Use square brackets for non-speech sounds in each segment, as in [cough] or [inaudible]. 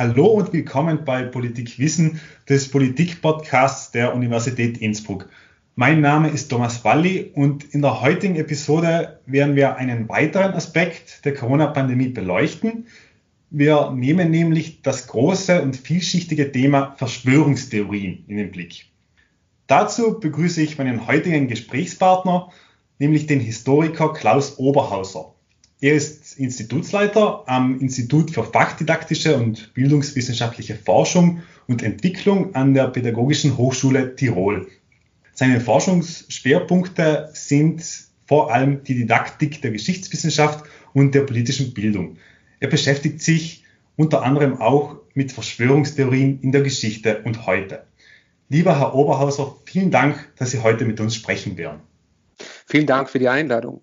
Hallo und willkommen bei Politikwissen des Politikpodcasts der Universität Innsbruck. Mein Name ist Thomas Walli und in der heutigen Episode werden wir einen weiteren Aspekt der Corona-Pandemie beleuchten. Wir nehmen nämlich das große und vielschichtige Thema Verschwörungstheorien in den Blick. Dazu begrüße ich meinen heutigen Gesprächspartner, nämlich den Historiker Klaus Oberhauser. Er ist Institutsleiter am Institut für Fachdidaktische und Bildungswissenschaftliche Forschung und Entwicklung an der Pädagogischen Hochschule Tirol. Seine Forschungsschwerpunkte sind vor allem die Didaktik der Geschichtswissenschaft und der politischen Bildung. Er beschäftigt sich unter anderem auch mit Verschwörungstheorien in der Geschichte und heute. Lieber Herr Oberhauser, vielen Dank, dass Sie heute mit uns sprechen werden. Vielen Dank für die Einladung.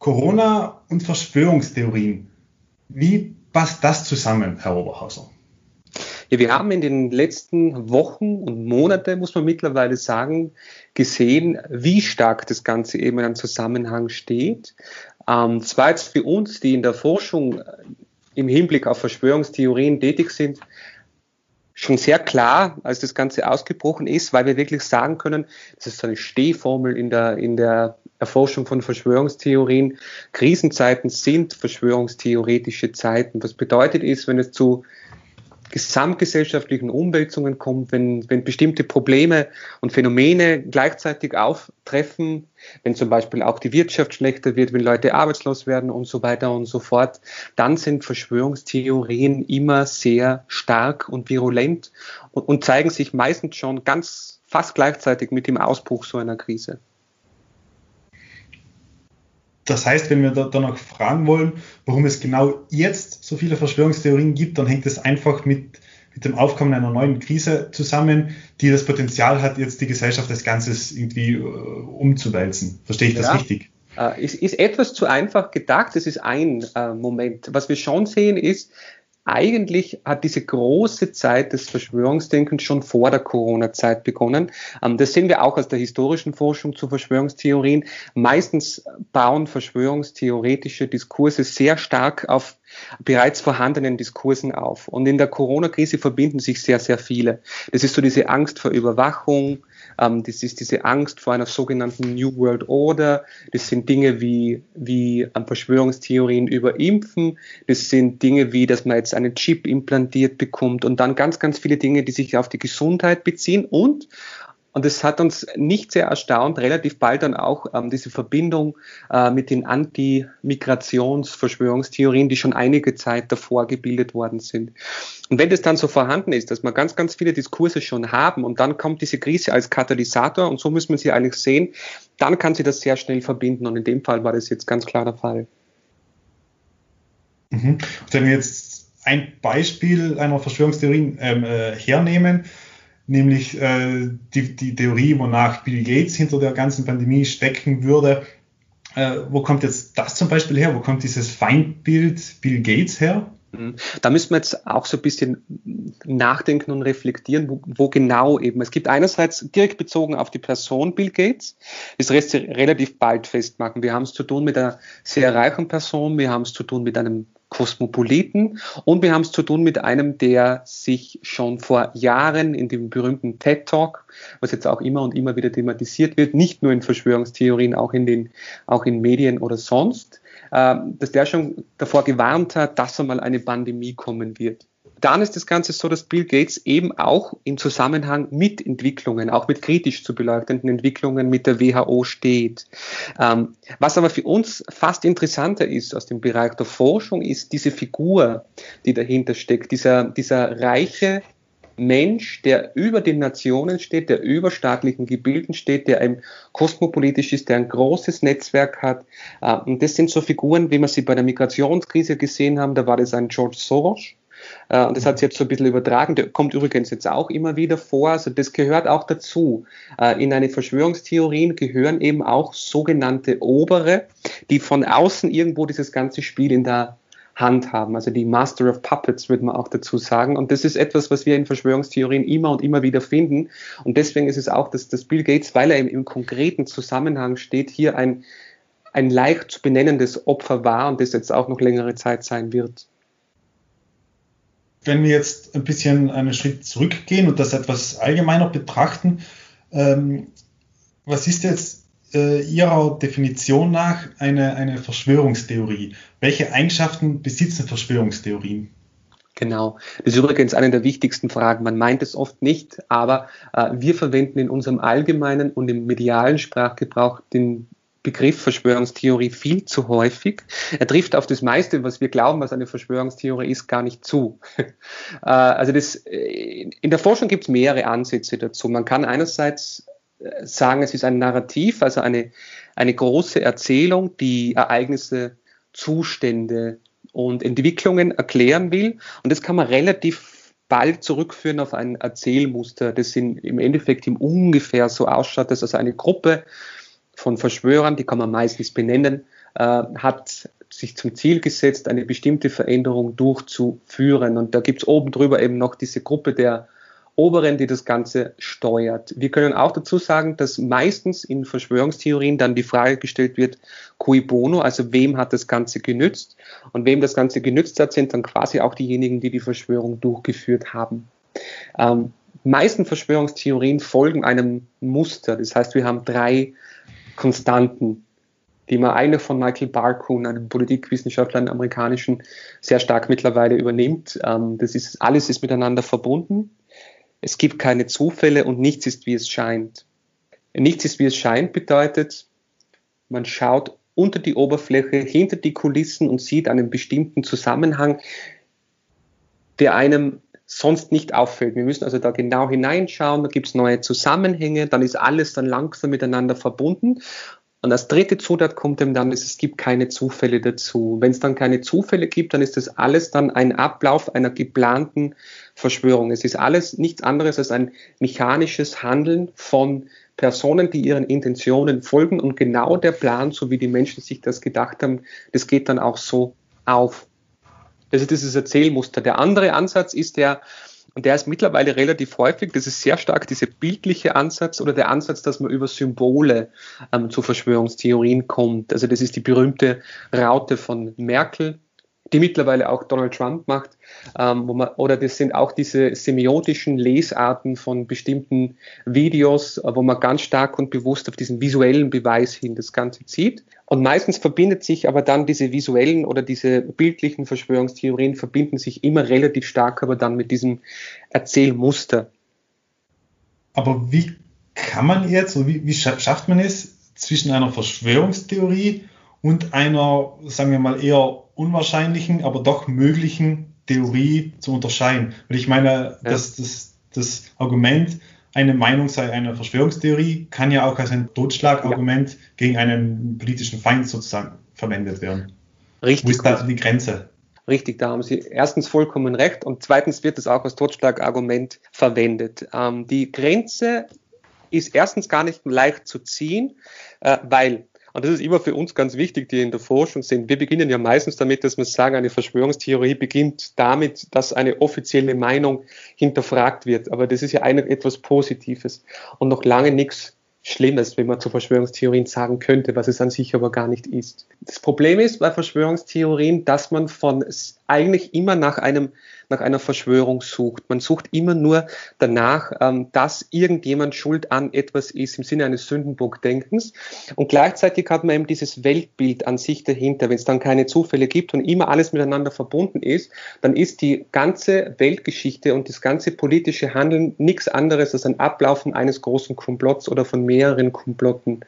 Corona und Verschwörungstheorien. Wie passt das zusammen, Herr Oberhauser? Ja, wir haben in den letzten Wochen und Monaten, muss man mittlerweile sagen, gesehen, wie stark das Ganze eben in einem Zusammenhang steht. Ähm, jetzt für uns, die in der Forschung im Hinblick auf Verschwörungstheorien tätig sind, schon sehr klar, als das Ganze ausgebrochen ist, weil wir wirklich sagen können, das ist so eine Stehformel in der, in der Erforschung von Verschwörungstheorien. Krisenzeiten sind verschwörungstheoretische Zeiten. Was bedeutet ist, wenn es zu gesamtgesellschaftlichen Umwälzungen kommt, wenn, wenn bestimmte Probleme und Phänomene gleichzeitig auftreffen, wenn zum Beispiel auch die Wirtschaft schlechter wird, wenn Leute arbeitslos werden und so weiter und so fort, dann sind Verschwörungstheorien immer sehr stark und virulent und, und zeigen sich meistens schon ganz fast gleichzeitig mit dem Ausbruch so einer Krise. Das heißt, wenn wir da, danach fragen wollen, warum es genau jetzt so viele Verschwörungstheorien gibt, dann hängt es einfach mit, mit dem Aufkommen einer neuen Krise zusammen, die das Potenzial hat, jetzt die Gesellschaft als Ganzes irgendwie äh, umzuwälzen. Verstehe ich das richtig? Äh, ist, ist etwas zu einfach gedacht. Das ist ein äh, Moment. Was wir schon sehen ist, eigentlich hat diese große Zeit des Verschwörungsdenkens schon vor der Corona-Zeit begonnen. Ähm, das sehen wir auch aus der historischen Forschung zu Verschwörungstheorien. Meistens bauen Verschwörungstheoretische Diskurse sehr stark auf bereits vorhandenen Diskursen auf. Und in der Corona-Krise verbinden sich sehr, sehr viele. Das ist so diese Angst vor Überwachung, ähm, das ist diese Angst vor einer sogenannten New World Order. Das sind Dinge wie, wie ähm, Verschwörungstheorien über Impfen. Das sind Dinge wie, dass man jetzt einen Chip implantiert bekommt und dann ganz, ganz viele Dinge, die sich auf die Gesundheit beziehen und und es hat uns nicht sehr erstaunt, relativ bald dann auch ähm, diese Verbindung äh, mit den Anti-Migrations-Verschwörungstheorien, die schon einige Zeit davor gebildet worden sind. Und wenn das dann so vorhanden ist, dass wir ganz, ganz viele Diskurse schon haben und dann kommt diese Krise als Katalysator und so müssen wir sie eigentlich sehen, dann kann sie das sehr schnell verbinden und in dem Fall war das jetzt ganz klar der Fall. Mhm. Wenn wir jetzt ein Beispiel einer Verschwörungstheorie ähm, äh, hernehmen, nämlich äh, die, die Theorie, wonach Bill Gates hinter der ganzen Pandemie stecken würde. Äh, wo kommt jetzt das zum Beispiel her? Wo kommt dieses Feindbild Bill Gates her? Mhm. Da müssen wir jetzt auch so ein bisschen nachdenken und reflektieren, wo, wo, genau eben. Es gibt einerseits direkt bezogen auf die Person Bill Gates, das lässt sich relativ bald festmachen. Wir haben es zu tun mit einer sehr reichen Person, wir haben es zu tun mit einem Kosmopoliten. Und wir haben es zu tun mit einem, der sich schon vor Jahren in dem berühmten TED Talk, was jetzt auch immer und immer wieder thematisiert wird, nicht nur in Verschwörungstheorien, auch in den, auch in Medien oder sonst, äh, dass der schon davor gewarnt hat, dass einmal eine Pandemie kommen wird dann ist das Ganze so, dass Bill Gates eben auch im Zusammenhang mit Entwicklungen, auch mit kritisch zu beleuchtenden Entwicklungen mit der WHO steht. Ähm, was aber für uns fast interessanter ist aus dem Bereich der Forschung, ist diese Figur, die dahinter steckt, dieser, dieser reiche Mensch, der über den Nationen steht, der über staatlichen Gebilden steht, der ein kosmopolitisch ist, der ein großes Netzwerk hat. Äh, und das sind so Figuren, wie wir sie bei der Migrationskrise gesehen haben. Da war das ein George Soros, äh, und das hat sich jetzt so ein bisschen übertragen. Der kommt übrigens jetzt auch immer wieder vor. Also das gehört auch dazu. Äh, in eine Verschwörungstheorien gehören eben auch sogenannte Obere, die von außen irgendwo dieses ganze Spiel in der Hand haben. Also die Master of Puppets würde man auch dazu sagen. Und das ist etwas, was wir in Verschwörungstheorien immer und immer wieder finden. Und deswegen ist es auch, dass, dass Bill Gates, weil er im, im konkreten Zusammenhang steht, hier ein, ein leicht zu benennendes Opfer war und das jetzt auch noch längere Zeit sein wird. Wenn wir jetzt ein bisschen einen Schritt zurückgehen und das etwas allgemeiner betrachten, ähm, was ist jetzt äh, Ihrer Definition nach eine, eine Verschwörungstheorie? Welche Eigenschaften besitzen Verschwörungstheorien? Genau. Das ist übrigens eine der wichtigsten Fragen. Man meint es oft nicht, aber äh, wir verwenden in unserem allgemeinen und im medialen Sprachgebrauch den Begriff Verschwörungstheorie viel zu häufig. Er trifft auf das meiste, was wir glauben, was eine Verschwörungstheorie ist, gar nicht zu. [laughs] Äh, also das, äh, in der Forschung gibt es mehrere Ansätze dazu. Man kann einerseits äh, sagen, es ist ein Narrativ, also eine, eine große Erzählung, die Ereignisse, Zustände und Entwicklungen erklären will. Und das kann man relativ bald zurückführen auf ein Erzählmuster, das in, im Endeffekt im ungefähr so ausschaut, dass also eine Gruppe von Verschwörern, die kann man meistens benennen, äh, hat sich zum Ziel gesetzt, eine bestimmte Veränderung durchzuführen. Und da gibt es oben drüber eben noch diese Gruppe der Oberen, die das Ganze steuert. Wir können auch dazu sagen, dass meistens in Verschwörungstheorien dann die Frage gestellt wird, cui bono, also wem hat das Ganze genützt? Und wem das Ganze genützt hat, sind dann quasi auch diejenigen, die die Verschwörung durchgeführt haben. Ähm, meisten Verschwörungstheorien folgen einem Muster. Das heißt, wir haben drei Konstanten, die man eine von Michael Barkun, einem Politikwissenschaftler, einem amerikanischen, sehr stark mittlerweile übernimmt. Ähm, das ist, alles ist miteinander verbunden. Es gibt keine Zufälle und nichts ist, wie es scheint. Nichts ist, wie es scheint bedeutet, man schaut unter die Oberfläche, hinter die Kulissen und sieht einen bestimmten Zusammenhang, der einem sonst nicht auffällt. Wir müssen also da genau hineinschauen, da gibt es neue Zusammenhänge, dann ist alles dann langsam miteinander verbunden. Und als dritte Zutat kommt eben dann, es gibt keine Zufälle dazu. Wenn es dann keine Zufälle gibt, dann ist das alles dann ein Ablauf einer geplanten Verschwörung. Es ist alles nichts anderes als ein mechanisches Handeln von Personen, die ihren Intentionen folgen und genau der Plan, so wie die Menschen sich das gedacht haben, das geht dann auch so auf. Das ist dieses Erzählmuster. Der andere Ansatz ist der, und der ist mittlerweile relativ häufig, das ist sehr stark dieser bildliche Ansatz oder der Ansatz, dass man über Symbole ähm, zu Verschwörungstheorien kommt. Also das ist die berühmte Raute von Merkel, die mittlerweile auch Donald Trump macht, ähm, wo man, oder das sind auch diese semiotischen Lesarten von bestimmten Videos, wo man ganz stark und bewusst auf diesen visuellen Beweis hin das Ganze zieht. Und meistens verbindet sich aber dann diese visuellen oder diese bildlichen Verschwörungstheorien verbinden sich immer relativ stark aber dann mit diesem Erzählmuster. Aber wie kann man jetzt, wie, wie schafft man es zwischen einer Verschwörungstheorie und einer, sagen wir mal, eher unwahrscheinlichen, aber doch möglichen Theorie zu unterscheiden. Weil ich meine, ja. das, das, das Argument, eine Meinung sei eine Verschwörungstheorie, kann ja auch als ein Totschlagargument ja. gegen einen politischen Feind sozusagen verwendet werden. Richtig. Wo ist da die Grenze? Richtig, da haben Sie erstens vollkommen recht und zweitens wird es auch als Totschlagargument verwendet. Ähm, die Grenze ist erstens gar nicht leicht zu ziehen, äh, weil und das ist immer für uns ganz wichtig, die in der Forschung sind. Wir beginnen ja meistens damit, dass wir sagen, eine Verschwörungstheorie beginnt damit, dass eine offizielle Meinung hinterfragt wird. Aber das ist ja eine, etwas Positives und noch lange nichts Schlimmes, wenn man zu Verschwörungstheorien sagen könnte, was es an sich aber gar nicht ist. Das Problem ist bei Verschwörungstheorien, dass man von eigentlich immer nach einem nach einer Verschwörung sucht. Man sucht immer nur danach, ähm, dass irgendjemand schuld an etwas ist im Sinne eines Sündenbockdenkens. Und gleichzeitig hat man eben dieses Weltbild an sich dahinter. Wenn es dann keine Zufälle gibt und immer alles miteinander verbunden ist, dann ist die ganze Weltgeschichte und das ganze politische Handeln nichts anderes als ein Ablaufen eines großen Komplotts oder von mehreren Komplotten.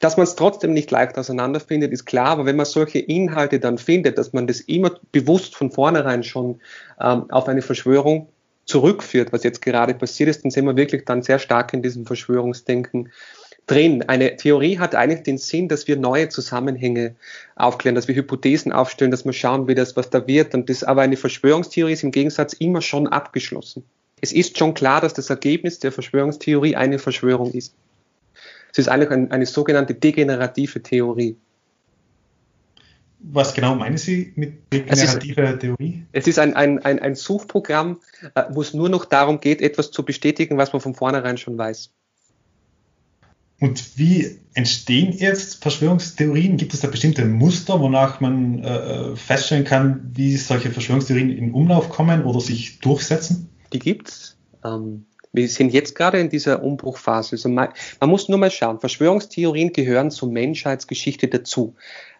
Dass man es trotzdem nicht leicht auseinanderfindet, ist klar, aber wenn man solche Inhalte dann findet, dass man das immer bewusst von vornherein schon ähm, auf eine Verschwörung zurückführt, was jetzt gerade passiert ist, dann sind wir wirklich dann sehr stark in diesem Verschwörungsdenken drin. Eine Theorie hat eigentlich den Sinn, dass wir neue Zusammenhänge aufklären, dass wir Hypothesen aufstellen, dass wir schauen, wie das, was da wird. Und das, aber eine Verschwörungstheorie ist im Gegensatz immer schon abgeschlossen. Es ist schon klar, dass das Ergebnis der Verschwörungstheorie eine Verschwörung ist. Es ist eigentlich ein, eine sogenannte degenerative Theorie. Was genau meinen Sie mit degenerativer es ist, Theorie? Es ist ein, ein, ein, ein Suchprogramm, äh, wo es nur noch darum geht, etwas zu bestätigen, was man von vornherein schon weiß. Und wie entstehen jetzt Verschwörungstheorien? Gibt es da bestimmte Muster, wonach man äh, feststellen kann, wie solche Verschwörungstheorien in Umlauf kommen oder sich durchsetzen? Die gibt's. Ähm, wir sind jetzt gerade in dieser Umbruchphase. Also man, man, muss nur mal schauen. Verschwörungstheorien gehören zur Menschheitsgeschichte dazu.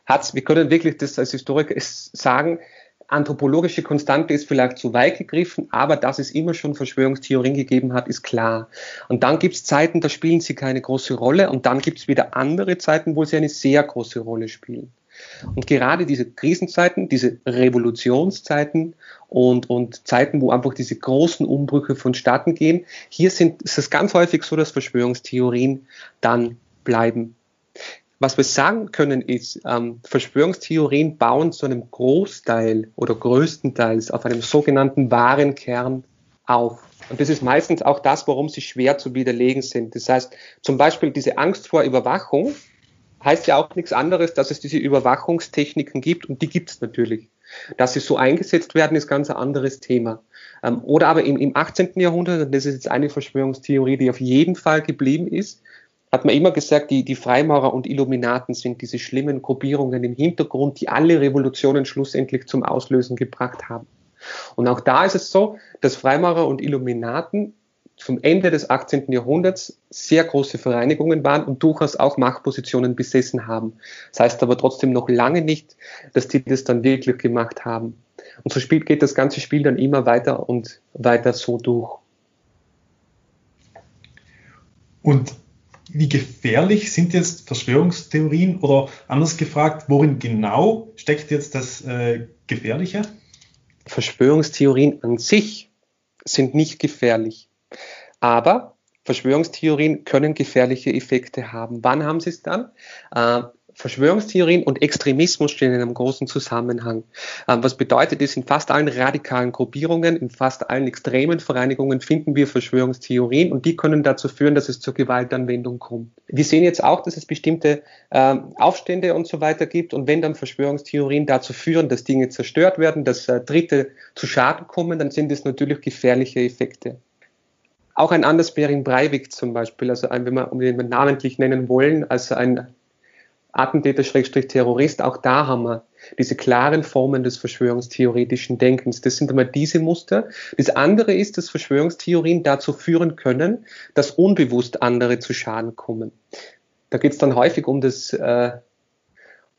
Hat's, wir können wirklich das als Historiker sagen, anthropologische Konstante ist vielleicht zu weit gegriffen, aber dass es immer schon Verschwörungstheorien gegeben hat, ist klar. Und dann gibt es Zeiten, da spielen sie keine große Rolle und dann gibt es wieder andere Zeiten, wo sie eine sehr große Rolle spielen. Und gerade diese Krisenzeiten, diese Revolutionszeiten und, und Zeiten, wo einfach diese großen Umbrüche vonstatten gehen, hier sind, ist es ganz häufig so, dass Verschwörungstheorien dann bleiben. Was wir sagen können ist, ähm, Verschwörungstheorien bauen zu einem Großteil oder größtenteils auf einem sogenannten wahren Kern auf. Und das ist meistens auch das, warum sie schwer zu widerlegen sind. Das heißt, zum Beispiel diese Angst vor Überwachung heißt ja auch nichts anderes, dass es diese Überwachungstechniken gibt und die gibt es natürlich. Dass sie so eingesetzt werden, ist ganz ein anderes Thema. Ähm, oder aber im, im 18. Jahrhundert, und das ist jetzt eine Verschwörungstheorie, die auf jeden Fall geblieben ist, hat man immer gesagt, die, die Freimaurer und Illuminaten sind diese schlimmen Gruppierungen im Hintergrund, die alle Revolutionen schlussendlich zum Auslösen gebracht haben. Und auch da ist es so, dass Freimaurer und Illuminaten zum Ende des 18. Jahrhunderts sehr große Vereinigungen waren und durchaus auch Machtpositionen besessen haben. Das heißt aber trotzdem noch lange nicht, dass die das dann wirklich gemacht haben. Und so spielt, geht das ganze Spiel dann immer weiter und weiter so durch. Und wie gefährlich sind jetzt Verschwörungstheorien oder anders gefragt, worin genau steckt jetzt das äh, Gefährliche? Verschwörungstheorien an sich sind nicht gefährlich, aber Verschwörungstheorien können gefährliche Effekte haben. Wann haben sie es dann? Äh, Verschwörungstheorien und Extremismus stehen in einem großen Zusammenhang. Ähm, was bedeutet es, in fast allen radikalen Gruppierungen, in fast allen extremen Vereinigungen finden wir Verschwörungstheorien und die können dazu führen, dass es zur Gewaltanwendung kommt. Wir sehen jetzt auch, dass es bestimmte ähm, Aufstände und so weiter gibt und wenn dann Verschwörungstheorien dazu führen, dass Dinge zerstört werden, dass äh, Dritte zu Schaden kommen, dann sind es natürlich gefährliche Effekte. Auch ein Anders Bering Breivik zum Beispiel, also ein, wenn wir, um den namentlich nennen wollen, also ein Attentäter-Terrorist, auch da haben wir diese klaren Formen des verschwörungstheoretischen Denkens. Das sind einmal diese Muster. Das andere ist, dass Verschwörungstheorien dazu führen können, dass unbewusst andere zu Schaden kommen. Da geht es dann häufig um das äh,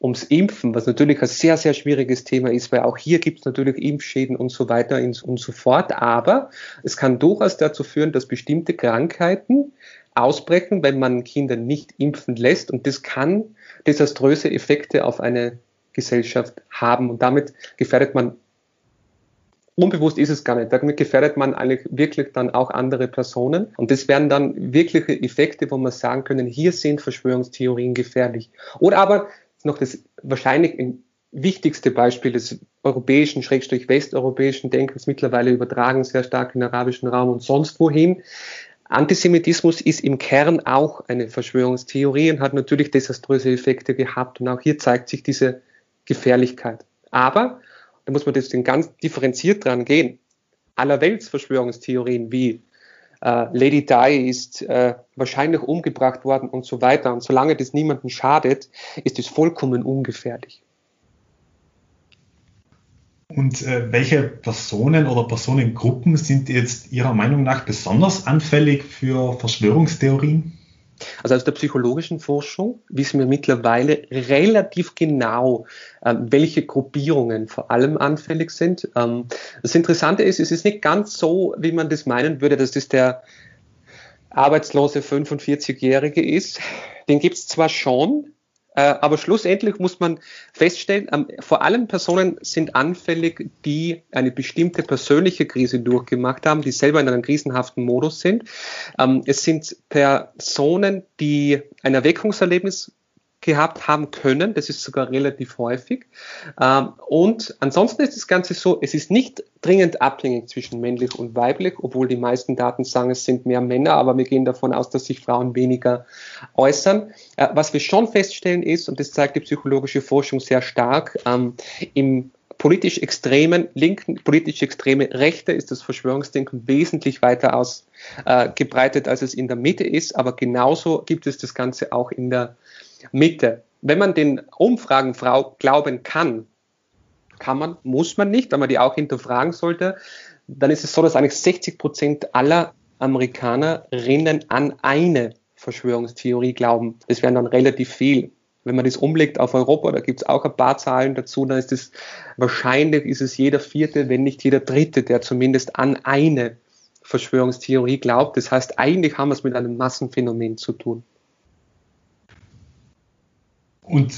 ums Impfen, was natürlich ein sehr, sehr schwieriges Thema ist, weil auch hier gibt es natürlich Impfschäden und so weiter und so fort. Aber es kann durchaus dazu führen, dass bestimmte Krankheiten ausbrechen, wenn man Kinder nicht impfen lässt. Und das kann desaströse Effekte auf eine Gesellschaft haben. Und damit gefährdet man, unbewusst ist es gar nicht, damit gefährdet man eigentlich wirklich dann auch andere Personen. Und das wären dann wirkliche Effekte, wo man sagen können, hier sind Verschwörungstheorien gefährlich. Oder aber noch das wahrscheinlich wichtigste Beispiel des europäischen, schrägstrich westeuropäischen Denkens mittlerweile übertragen sehr stark in den arabischen Raum und sonst wohin, Antisemitismus ist im Kern auch eine Verschwörungstheorie und hat natürlich desaströse Effekte gehabt. Und auch hier zeigt sich diese Gefährlichkeit. Aber, da muss man das ganz differenziert dran gehen, allerwelts Verschwörungstheorien wie äh, Lady Di ist äh, wahrscheinlich umgebracht worden und so weiter. Und solange das niemandem schadet, ist es vollkommen ungefährlich. Und äh, welche Personen oder Personengruppen sind jetzt Ihrer Meinung nach besonders anfällig für Verschwörungstheorien? Also aus der psychologischen Forschung wissen wir mittlerweile relativ genau, äh, welche Gruppierungen vor allem anfällig sind. Ähm, das Interessante ist, es ist nicht ganz so, wie man das meinen würde, dass das der arbeitslose 45-Jährige ist. Den gibt es zwar schon, aber schlussendlich muss man feststellen, ähm, vor allem Personen sind anfällig, die eine bestimmte persönliche Krise durchgemacht haben, die selber in einem krisenhaften Modus sind. Ähm, es sind Personen, die ein Erweckungserlebnis gehabt haben können. Das ist sogar relativ häufig. Ähm, und ansonsten ist das Ganze so, es ist nicht dringend abhängig zwischen männlich und weiblich, obwohl die meisten Daten sagen, es sind mehr Männer, aber wir gehen davon aus, dass sich Frauen weniger äußern. Äh, was wir schon feststellen ist, und das zeigt die psychologische Forschung sehr stark, ähm, im politisch extremen Linken, politisch extreme Rechte ist das Verschwörungsdenken wesentlich weiter ausgebreitet, äh, als es in der Mitte ist. Aber genauso gibt es das Ganze auch in der Mitte. Wenn man den Umfragen glauben kann, kann man, muss man nicht, weil man die auch hinterfragen sollte, dann ist es so, dass eigentlich 60 Prozent aller Amerikanerinnen an eine Verschwörungstheorie glauben. Das wären dann relativ viel. Wenn man das umlegt auf Europa, da gibt es auch ein paar Zahlen dazu, dann ist es wahrscheinlich ist es jeder vierte, wenn nicht jeder dritte, der zumindest an eine Verschwörungstheorie glaubt. Das heißt, eigentlich haben wir es mit einem Massenphänomen zu tun. Und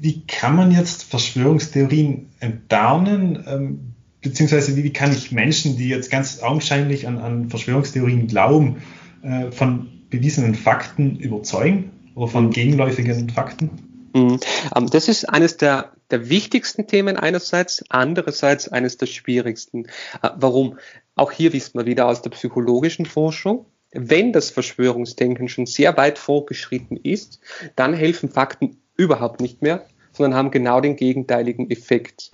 wie kann man jetzt Verschwörungstheorien enttarnen? Ähm, beziehungsweise wie, wie, kann ich Menschen, die jetzt ganz augenscheinlich an, an Verschwörungstheorien glauben, äh, von bewiesenen Fakten überzeugen oder von gegenläufigen Fakten? Mhm. Ähm, das ist eines der, der wichtigsten Themen einerseits, andererseits eines der schwierigsten. Äh, warum? Auch hier wissen wir wieder aus der psychologischen Forschung, wenn das Verschwörungsdenken schon sehr weit vorgeschritten ist, dann helfen Fakten überhaupt nicht mehr, sondern haben genau den gegenteiligen Effekt.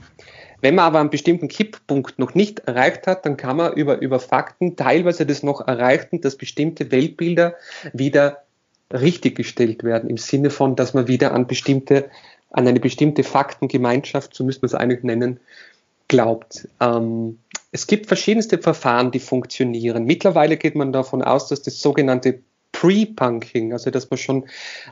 Wenn man aber einen bestimmten Kipppunkt noch nicht erreicht hat, dann kann man über, über Fakten teilweise das noch erreichen, dass bestimmte Weltbilder wieder richtiggestellt werden, im Sinne von, dass man wieder an bestimmte, an eine bestimmte Faktengemeinschaft, so müsste man es eigentlich nennen, glaubt. Ähm, es gibt verschiedenste Verfahren, die funktionieren. Mittlerweile geht man davon aus, dass das sogenannte Pre-Punking, also dass man schon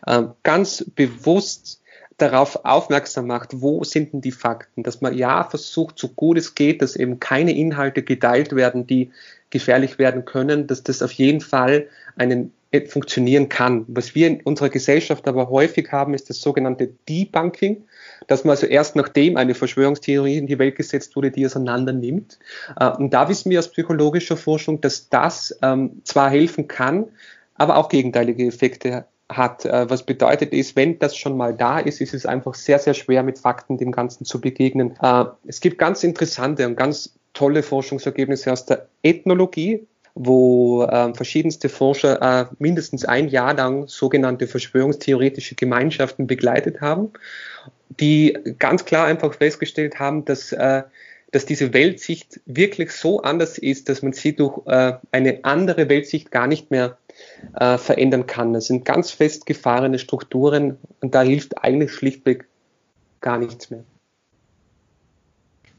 äh, ganz bewusst darauf aufmerksam macht, wo sind denn die Fakten, dass man ja versucht, so gut es geht, dass eben keine Inhalte geteilt werden, die gefährlich werden können, dass das auf jeden Fall einen äh, funktionieren kann. Was wir in unserer Gesellschaft aber häufig haben, ist das sogenannte Debunking, dass man also erst nachdem eine Verschwörungstheorie in die Welt gesetzt wurde, die auseinander nimmt. Äh, und da wissen wir aus psychologischer Forschung, dass das ähm, zwar helfen kann, aber auch gegenteilige Effekte hat. Äh, was bedeutet ist, wenn das schon mal da ist, ist es einfach sehr, sehr schwer mit Fakten dem Ganzen zu begegnen. Äh, es gibt ganz interessante und ganz tolle Forschungsergebnisse aus der Ethnologie, wo äh, verschiedenste Forscher mindestens ein Jahr lang sogenannte verschwörungstheoretische Gemeinschaften begleitet haben, die ganz klar einfach festgestellt haben, dass dass diese Weltsicht wirklich so anders ist, dass man sie durch äh, eine andere Weltsicht gar nicht mehr äh, verändern kann. Das sind ganz festgefahrene Strukturen und da hilft eigentlich schlichtweg gar nichts mehr.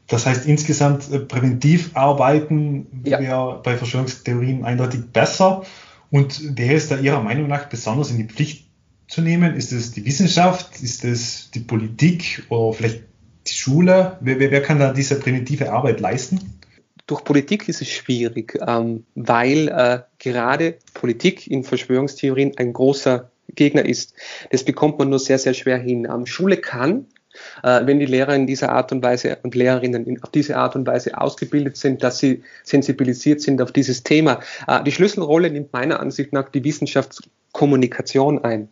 Das heißt insgesamt äh, präventiv arbeiten ja. wäre bei Verschwörungstheorien eindeutig besser. Und wer ist da Ihrer Meinung nach besonders in die Pflicht zu nehmen? Ist es die Wissenschaft? Ist es die Politik oder vielleicht die Schule? Wer, wer, wer kann da diese präventive Arbeit leisten? Durch Politik ist es schwierig, ähm, weil äh, gerade Politik in Verschwörungstheorien ein großer Gegner ist. Das bekommt man nur sehr, sehr schwer hin. Ähm, Schule kann, äh, wenn die Lehrer in dieser Art und Weise und Lehrerinnen in, auf diese Art und Weise ausgebildet sind, dass sie sensibilisiert sind auf dieses Thema. Äh, die Schlüsselrolle nimmt meiner Ansicht nach die Wissenschaftskommunikation ein.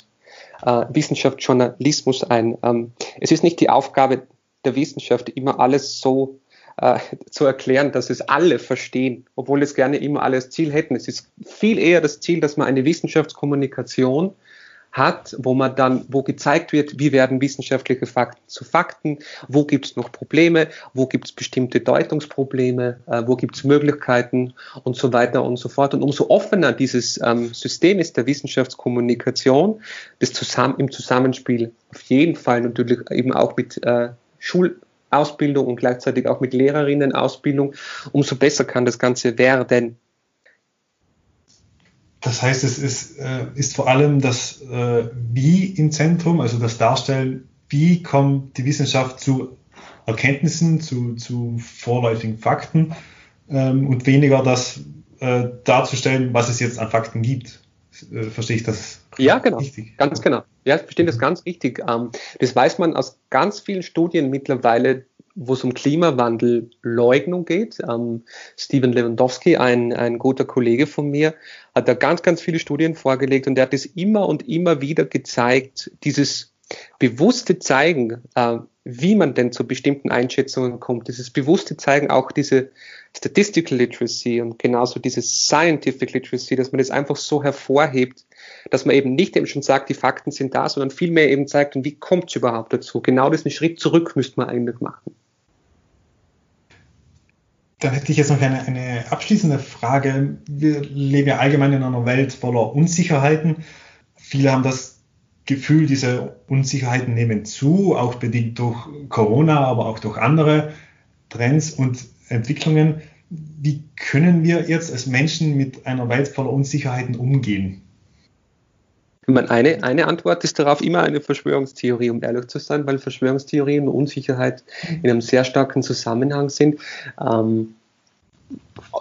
Äh, Wissenschaftsjournalismus ein. Ähm, es ist nicht die Aufgabe der Wissenschaft immer alles so äh, [laughs] zu erklären, dass es alle verstehen, obwohl es gerne immer alles Ziel hätten. Es ist viel eher das Ziel, dass man eine Wissenschaftskommunikation hat, wo man dann, wo gezeigt wird, wie werden wissenschaftliche Fakten zu Fakten, wo gibt es noch Probleme, wo gibt es bestimmte Deutungsprobleme, äh, wo gibt es Möglichkeiten und so weiter und so fort. Und umso offener dieses ähm, System ist der Wissenschaftskommunikation, das zusammen, im Zusammenspiel auf jeden Fall natürlich eben auch mit äh, Schulausbildung und gleichzeitig auch mit Lehrerinnenausbildung, umso besser kann das Ganze werden. Das heißt, es ist, äh, ist vor allem das äh, Wie im Zentrum, also das Darstellen, wie kommt die Wissenschaft zu Erkenntnissen, zu, zu vorläufigen Fakten ähm, und weniger das äh, darzustellen, was es jetzt an Fakten gibt. Äh, verstehe ich das ja, genau. Richtig. Ganz genau. Ja, ich verstehe das ganz richtig. Ähm, das weiß man aus ganz vielen Studien mittlerweile, wo es um Klimawandelleugnung geht. Ähm, Steven Lewandowski, ein, ein guter Kollege von mir, hat da ganz, ganz viele Studien vorgelegt und er hat es immer und immer wieder gezeigt, dieses bewusste Zeigen, äh, wie man denn zu bestimmten Einschätzungen kommt, dieses bewusste Zeigen, auch diese Statistical Literacy und genauso diese Scientific Literacy, dass man das einfach so hervorhebt, dass man eben nicht eben schon sagt, die Fakten sind da, sondern vielmehr eben zeigt, und wie kommt es überhaupt dazu? Genau diesen Schritt zurück müsste man eigentlich machen. Dann hätte ich jetzt noch eine, eine abschließende Frage. Wir leben ja allgemein in einer Welt voller Unsicherheiten. Viele haben das Gefühl, diese Unsicherheiten nehmen zu, auch bedingt durch Corona, aber auch durch andere Trends und Entwicklungen. Wie können wir jetzt als Menschen mit einer Welt voller Unsicherheiten umgehen? eine, eine Antwort ist darauf immer eine Verschwörungstheorie, um ehrlich zu sein, weil Verschwörungstheorien und Unsicherheit in einem sehr starken Zusammenhang sind. Ähm,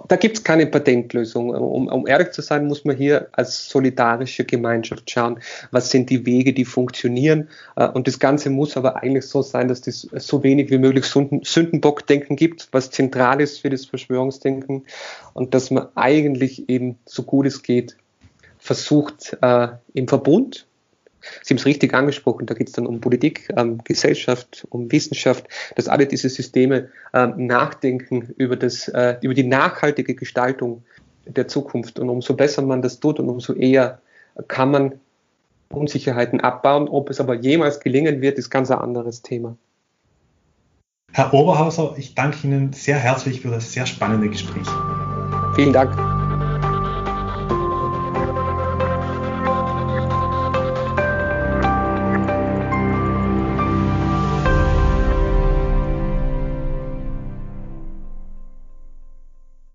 da gibt es keine Patentlösung. Um, um, ehrlich zu sein, muss man hier als solidarische Gemeinschaft schauen, was sind die Wege, die funktionieren. Äh, und das Ganze muss aber eigentlich so sein, dass es so wenig wie möglich Sündenbockdenken gibt, was zentral ist für das Verschwörungsdenken. Und dass man eigentlich eben so gut es geht versucht, äh, im Verbund, Sie haben es richtig angesprochen, da geht es dann um Politik, um Gesellschaft, um Wissenschaft, dass alle diese Systeme äh, nachdenken über, das, äh, über die nachhaltige Gestaltung der Zukunft. Und umso besser man das tut und umso eher kann man Unsicherheiten abbauen. Ob es aber jemals gelingen wird, ist ganz ein anderes Thema. Herr Oberhauser, ich danke Ihnen sehr herzlich für das sehr spannende Gespräch. Vielen Dank.